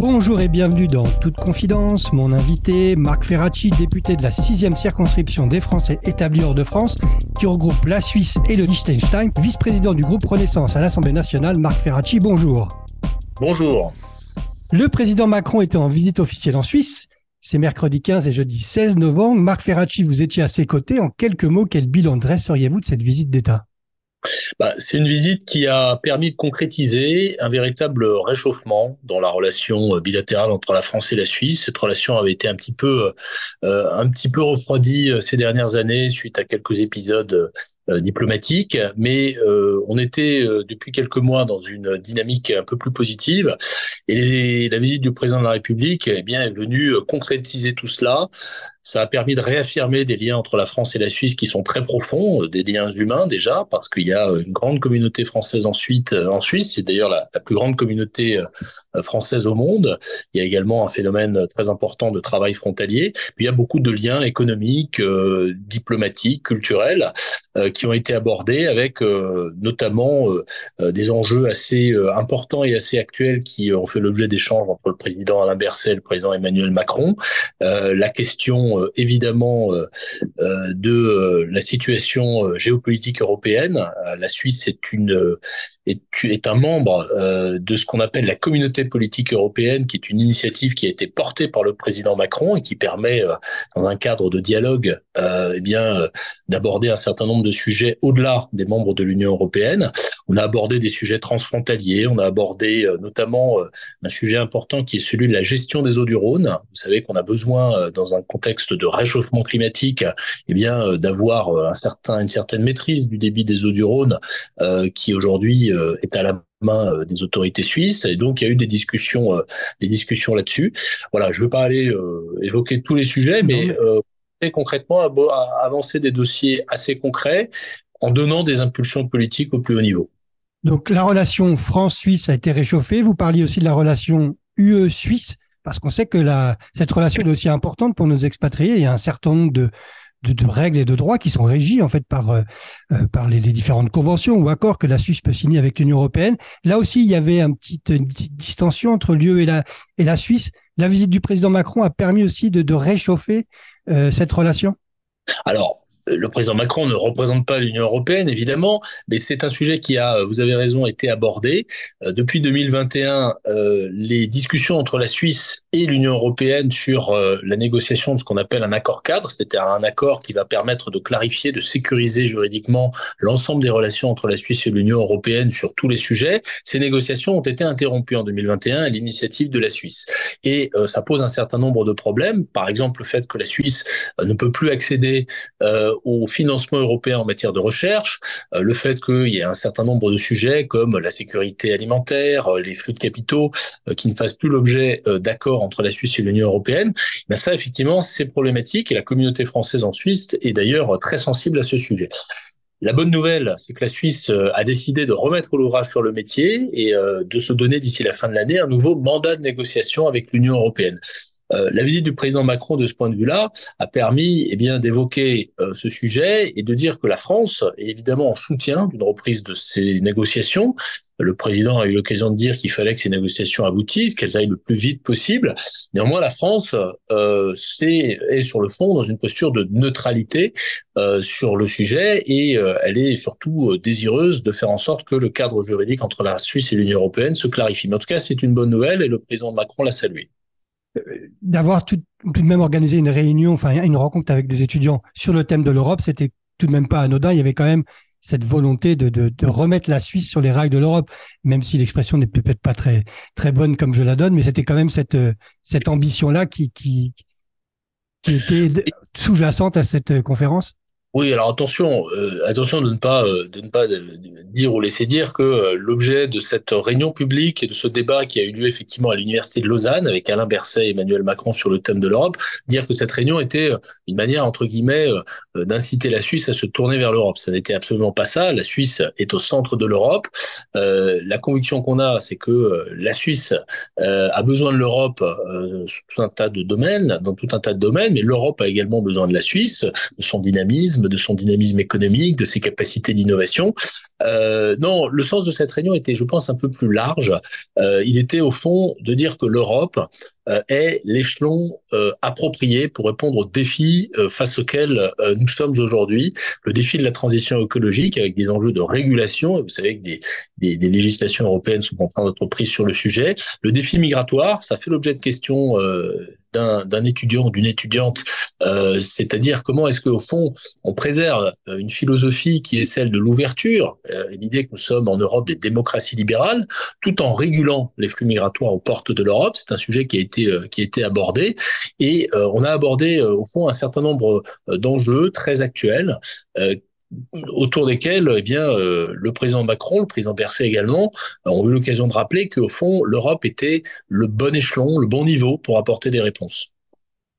Bonjour et bienvenue dans Toute Confidence. Mon invité, Marc Ferracci, député de la 6e circonscription des Français établis hors de France, qui regroupe la Suisse et le Liechtenstein, vice-président du groupe Renaissance à l'Assemblée nationale. Marc Ferracci, bonjour. Bonjour. Le président Macron était en visite officielle en Suisse. C'est mercredi 15 et jeudi 16 novembre. Marc Ferracci, vous étiez à ses côtés. En quelques mots, quel bilan dresseriez-vous de cette visite d'État? Bah, c'est une visite qui a permis de concrétiser un véritable réchauffement dans la relation euh, bilatérale entre la France et la Suisse. Cette relation avait été un petit peu, euh, un petit peu refroidie euh, ces dernières années suite à quelques épisodes euh, diplomatique, mais euh, on était euh, depuis quelques mois dans une dynamique un peu plus positive. Et la visite du président de la République eh bien, est venue concrétiser tout cela. Ça a permis de réaffirmer des liens entre la France et la Suisse qui sont très profonds, des liens humains déjà, parce qu'il y a une grande communauté française ensuite en Suisse. C'est d'ailleurs la, plus grande communauté française au monde. Il y a également un phénomène très important de travail frontalier. Il y a beaucoup de liens économiques, diplomatiques, culturels qui ont été abordés avec euh, notamment euh, euh, des enjeux assez importants et assez actuels qui ont fait l'objet d'échanges entre le président Alain Berset et le président Emmanuel Macron. la question évidemment de la situation géopolitique européenne. La Suisse est un membre de ce qu'on appelle la communauté politique européenne, qui est une initiative qui a été portée par le président Macron et qui permet, dans un cadre de dialogue, eh bien, d'aborder un certain nombre de sujets au-delà des membres de l'Union européenne. On a abordé des sujets transfrontaliers, on a abordé euh, notamment euh, un sujet important qui est celui de la gestion des eaux du Rhône. Vous savez qu'on a besoin, euh, dans un contexte de réchauffement climatique, eh bien, d'avoir un certain, une certaine maîtrise du débit des eaux du Rhône, qui aujourd'hui est à la main des autorités suisses et donc il y a eu des discussions des discussions là-dessus voilà je ne veux pas aller évoquer tous les sujets mais concrètement à, avancer des dossiers assez concrets en donnant des impulsions politiques au plus haut niveau. Donc la relation France-Suisse a été réchauffée. Vous parliez aussi de la relation UE-Suisse, parce qu'on sait que la, cette relation est aussi importante pour nos expatriés. Il y a un certain nombre de, de, règles et de droits qui sont régis en fait par, euh, par les, différentes conventions ou accords que la Suisse peut signer avec l'Union européenne. Là aussi, il y avait un une petite distension entre l'UE et la, et la Suisse. La visite du président Macron a permis aussi de, réchauffer euh, cette relation? Alors, le président Macron ne représente pas l'Union européenne, évidemment, mais c'est un sujet qui a, vous avez raison, été abordé. Euh, depuis 2021, euh, les discussions entre la Suisse et l'Union européenne sur euh, la négociation de ce qu'on appelle un accord cadre, c'est-à-dire un accord qui va permettre de clarifier, de sécuriser juridiquement l'ensemble des relations entre la Suisse et l'Union européenne sur tous les sujets, ces négociations ont été interrompues en 2021 à l'initiative de la Suisse. Et ça pose un certain nombre de problèmes, par exemple le fait que la Suisse ne peut plus accéder au financement européen en matière de recherche, euh, le fait qu'il y ait un certain nombre de sujets comme la sécurité alimentaire, euh, les flux de capitaux, euh, qui ne fassent plus l'objet d'accords entre la Suisse et l'Union européenne, ben ça effectivement c'est problématique et la communauté française en Suisse est d'ailleurs très sensible à ce sujet. La bonne nouvelle, c'est que la Suisse a décidé de remettre l'ouvrage sur le métier et de se donner d'ici la fin de l'année un nouveau mandat de négociation avec l'Union européenne. Euh, la visite du président Macron, de ce point de vue-là, a permis eh bien d'évoquer euh, ce sujet et de dire que la France est évidemment en soutien d'une reprise de ces négociations. Le président a eu l'occasion de dire qu'il fallait que ces négociations aboutissent, qu'elles aillent le plus vite possible. Néanmoins, la France euh, est, est, sur le fond dans une posture de neutralité euh, sur le sujet et euh, elle est surtout désireuse de faire en sorte que le cadre juridique entre la Suisse et l'Union européenne se clarifie. Mais en tout cas, c'est une bonne nouvelle et le président Macron l'a salué d'avoir tout, de même organisé une réunion, enfin une rencontre avec des étudiants sur le thème de l'Europe, c'était tout de même pas anodin. Il y avait quand même cette volonté de, de, de remettre la Suisse sur les rails de l'Europe, même si l'expression n'est peut-être pas très très bonne comme je la donne, mais c'était quand même cette cette ambition là qui qui, qui était sous-jacente à cette conférence. Oui, alors attention, euh, attention de ne pas euh, pas dire ou laisser dire que euh, l'objet de cette réunion publique et de ce débat qui a eu lieu effectivement à l'université de Lausanne avec Alain Berset et Emmanuel Macron sur le thème de l'Europe, dire que cette réunion était une manière entre guillemets d'inciter la Suisse à se tourner vers l'Europe. Ça n'était absolument pas ça. La Suisse est au centre de l'Europe. la conviction qu'on a, c'est que la Suisse a besoin de l'Europe dans tout un tas de domaines, mais l'Europe a également besoin de la Suisse, de son dynamisme de son dynamisme économique, de ses capacités d'innovation. Euh, non, le sens de cette réunion était, je pense, un peu plus large. Euh, il était au fond de dire que l'Europe est l'échelon euh, approprié pour répondre aux défis euh, face auxquels nous sommes aujourd'hui. Le défi de la transition écologique avec des enjeux de régulation. Vous savez que des, législations européennes sont en train d'être prises sur le sujet. Le défi migratoire, ça fait l'objet de questions d'un étudiant ou d'une étudiante, euh, c'est-à-dire comment est-ce qu'au fond on préserve euh, une philosophie qui est celle de l'ouverture, euh, l'idée que nous sommes en Europe des démocraties libérales, tout en régulant les flux migratoires aux portes de l'Europe. C'est un sujet qui a été euh, qui a été et on a abordé au fond un certain nombre d'enjeux très actuels autour desquels eh bien euh, le président Macron, le président Berset également ont eu l'occasion de rappeler qu'au fond l'Europe était le bon échelon, le bon niveau pour apporter des réponses.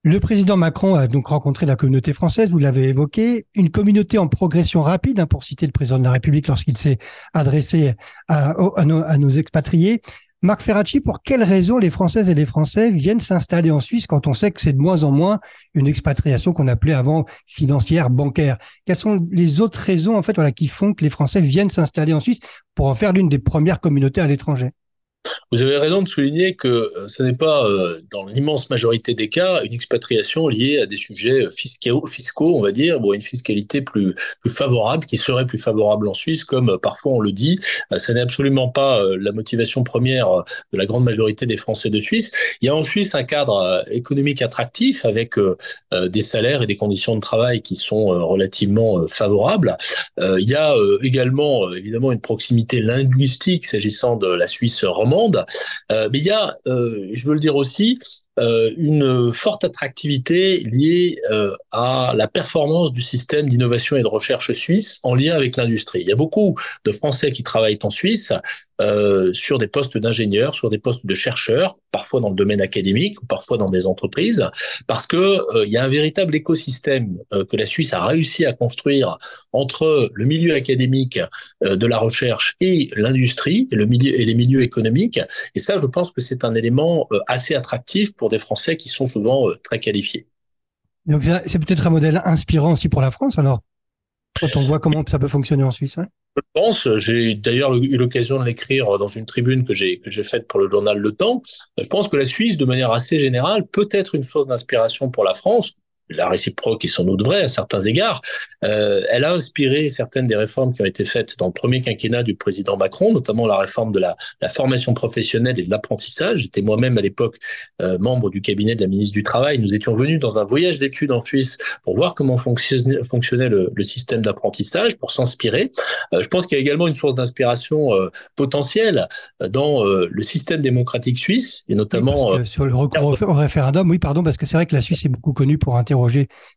Le président Macron a donc rencontré la communauté française, vous l'avez évoqué, une communauté en progression rapide, hein, pour citer le président de la République lorsqu'il s'est adressé à, nos, expatriés. Marc Ferracci, pour quelles raisons les Françaises et les Français viennent s'installer en Suisse quand on sait que c'est de moins en moins une expatriation qu'on appelait avant financière, bancaire? Quelles sont les autres raisons en fait qui font que les Français viennent s'installer en Suisse pour en faire l'une des premières communautés à l'étranger? Vous avez raison de souligner que euh, ce n'est pas, euh, dans l'immense majorité des cas, une expatriation liée à des sujets euh, fiscaux, fiscaux on va dire, ou à une fiscalité plus, favorable, qui serait plus favorable en Suisse, comme parfois on le dit. Ça n'est absolument pas la motivation première de la grande majorité des Français de Suisse. Il y a en Suisse un cadre économique attractif avec des salaires et des conditions de travail qui sont relativement favorables. Il y a également, évidemment, une proximité linguistique s'agissant de la Suisse romande monde. Euh, mais il y a, euh, je veux le dire aussi, euh, une forte attractivité liée à la performance du système d'innovation et de recherche suisse en lien avec l'industrie. Il y a beaucoup de Français qui travaillent en Suisse sur des postes d'ingénieurs, sur des postes de chercheurs, parfois dans le domaine académique ou parfois dans des entreprises, parce que il y a un véritable écosystème que la Suisse a réussi à construire entre le milieu académique de la recherche et l'industrie et les milieux économiques. Et ça, je pense que c'est un élément assez attractif pour des Français qui sont souvent très qualifiés. Donc c'est peut-être un modèle inspirant aussi pour la France alors? Quand on voit comment ça peut fonctionner en Suisse. Hein? Je pense, j'ai d'ailleurs eu l'occasion de l'écrire dans une tribune que j'ai que j'ai faite pour le journal Le Temps. Je pense que la Suisse, de manière assez générale, peut être une source d'inspiration pour la France la réciproque est sans doute vraie à certains égards. Euh, elle a inspiré certaines des réformes qui ont été faites dans le premier quinquennat du président Macron, notamment la réforme de la, la formation professionnelle et de l'apprentissage. J'étais moi-même à l'époque euh, membre du cabinet de la ministre du Travail. Nous étions venus dans un voyage d'études en Suisse pour voir comment fonctionnait, fonctionnait le, le système d'apprentissage, pour s'inspirer. Euh, je pense qu'il y a également une source d'inspiration potentielle dans le système démocratique suisse, et notamment... Oui, sur le recours au référendum, oui, pardon, parce que c'est vrai que la Suisse est beaucoup connue pour interroger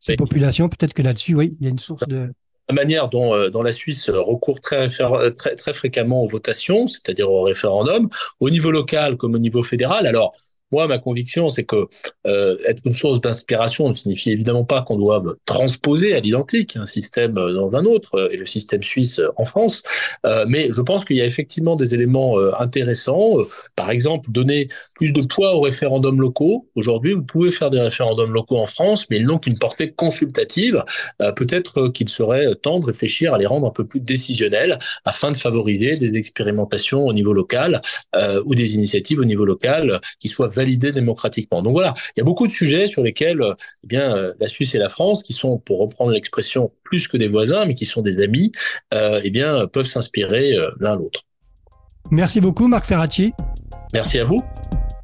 ces populations. Peut-être que là-dessus, oui, il y a une source de la manière dont, euh, dont la Suisse recourt très, très, très fréquemment aux votations, c'est-à-dire au référendum, au niveau local comme au niveau fédéral. Alors, moi, ma conviction, c'est que euh, être une source d'inspiration ne signifie évidemment pas qu'on doive transposer à l'identique un système dans un autre, euh, et le système suisse en France. Euh, mais je pense qu'il y a effectivement des éléments euh, intéressants. Par exemple, donner plus de poids aux référendums locaux. Aujourd'hui, vous pouvez faire des référendums locaux en France, mais ils n'ont qu'une portée consultative. Euh, peut-être qu'il serait temps de réfléchir à les rendre un peu plus décisionnels afin de favoriser des expérimentations au niveau local euh, ou des initiatives au niveau local qui soient validé démocratiquement. Donc voilà, il y a beaucoup de sujets sur lesquels eh bien, euh, la Suisse et la France, qui sont, pour reprendre l'expression, plus que des voisins, mais qui sont des amis, euh, eh bien, peuvent s'inspirer euh, l'un l'autre. Merci beaucoup, Marc Ferracci. Merci à vous.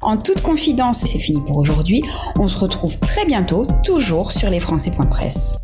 En toute confidence, c'est fini pour aujourd'hui. On se retrouve très bientôt, toujours sur lesfrançais.press.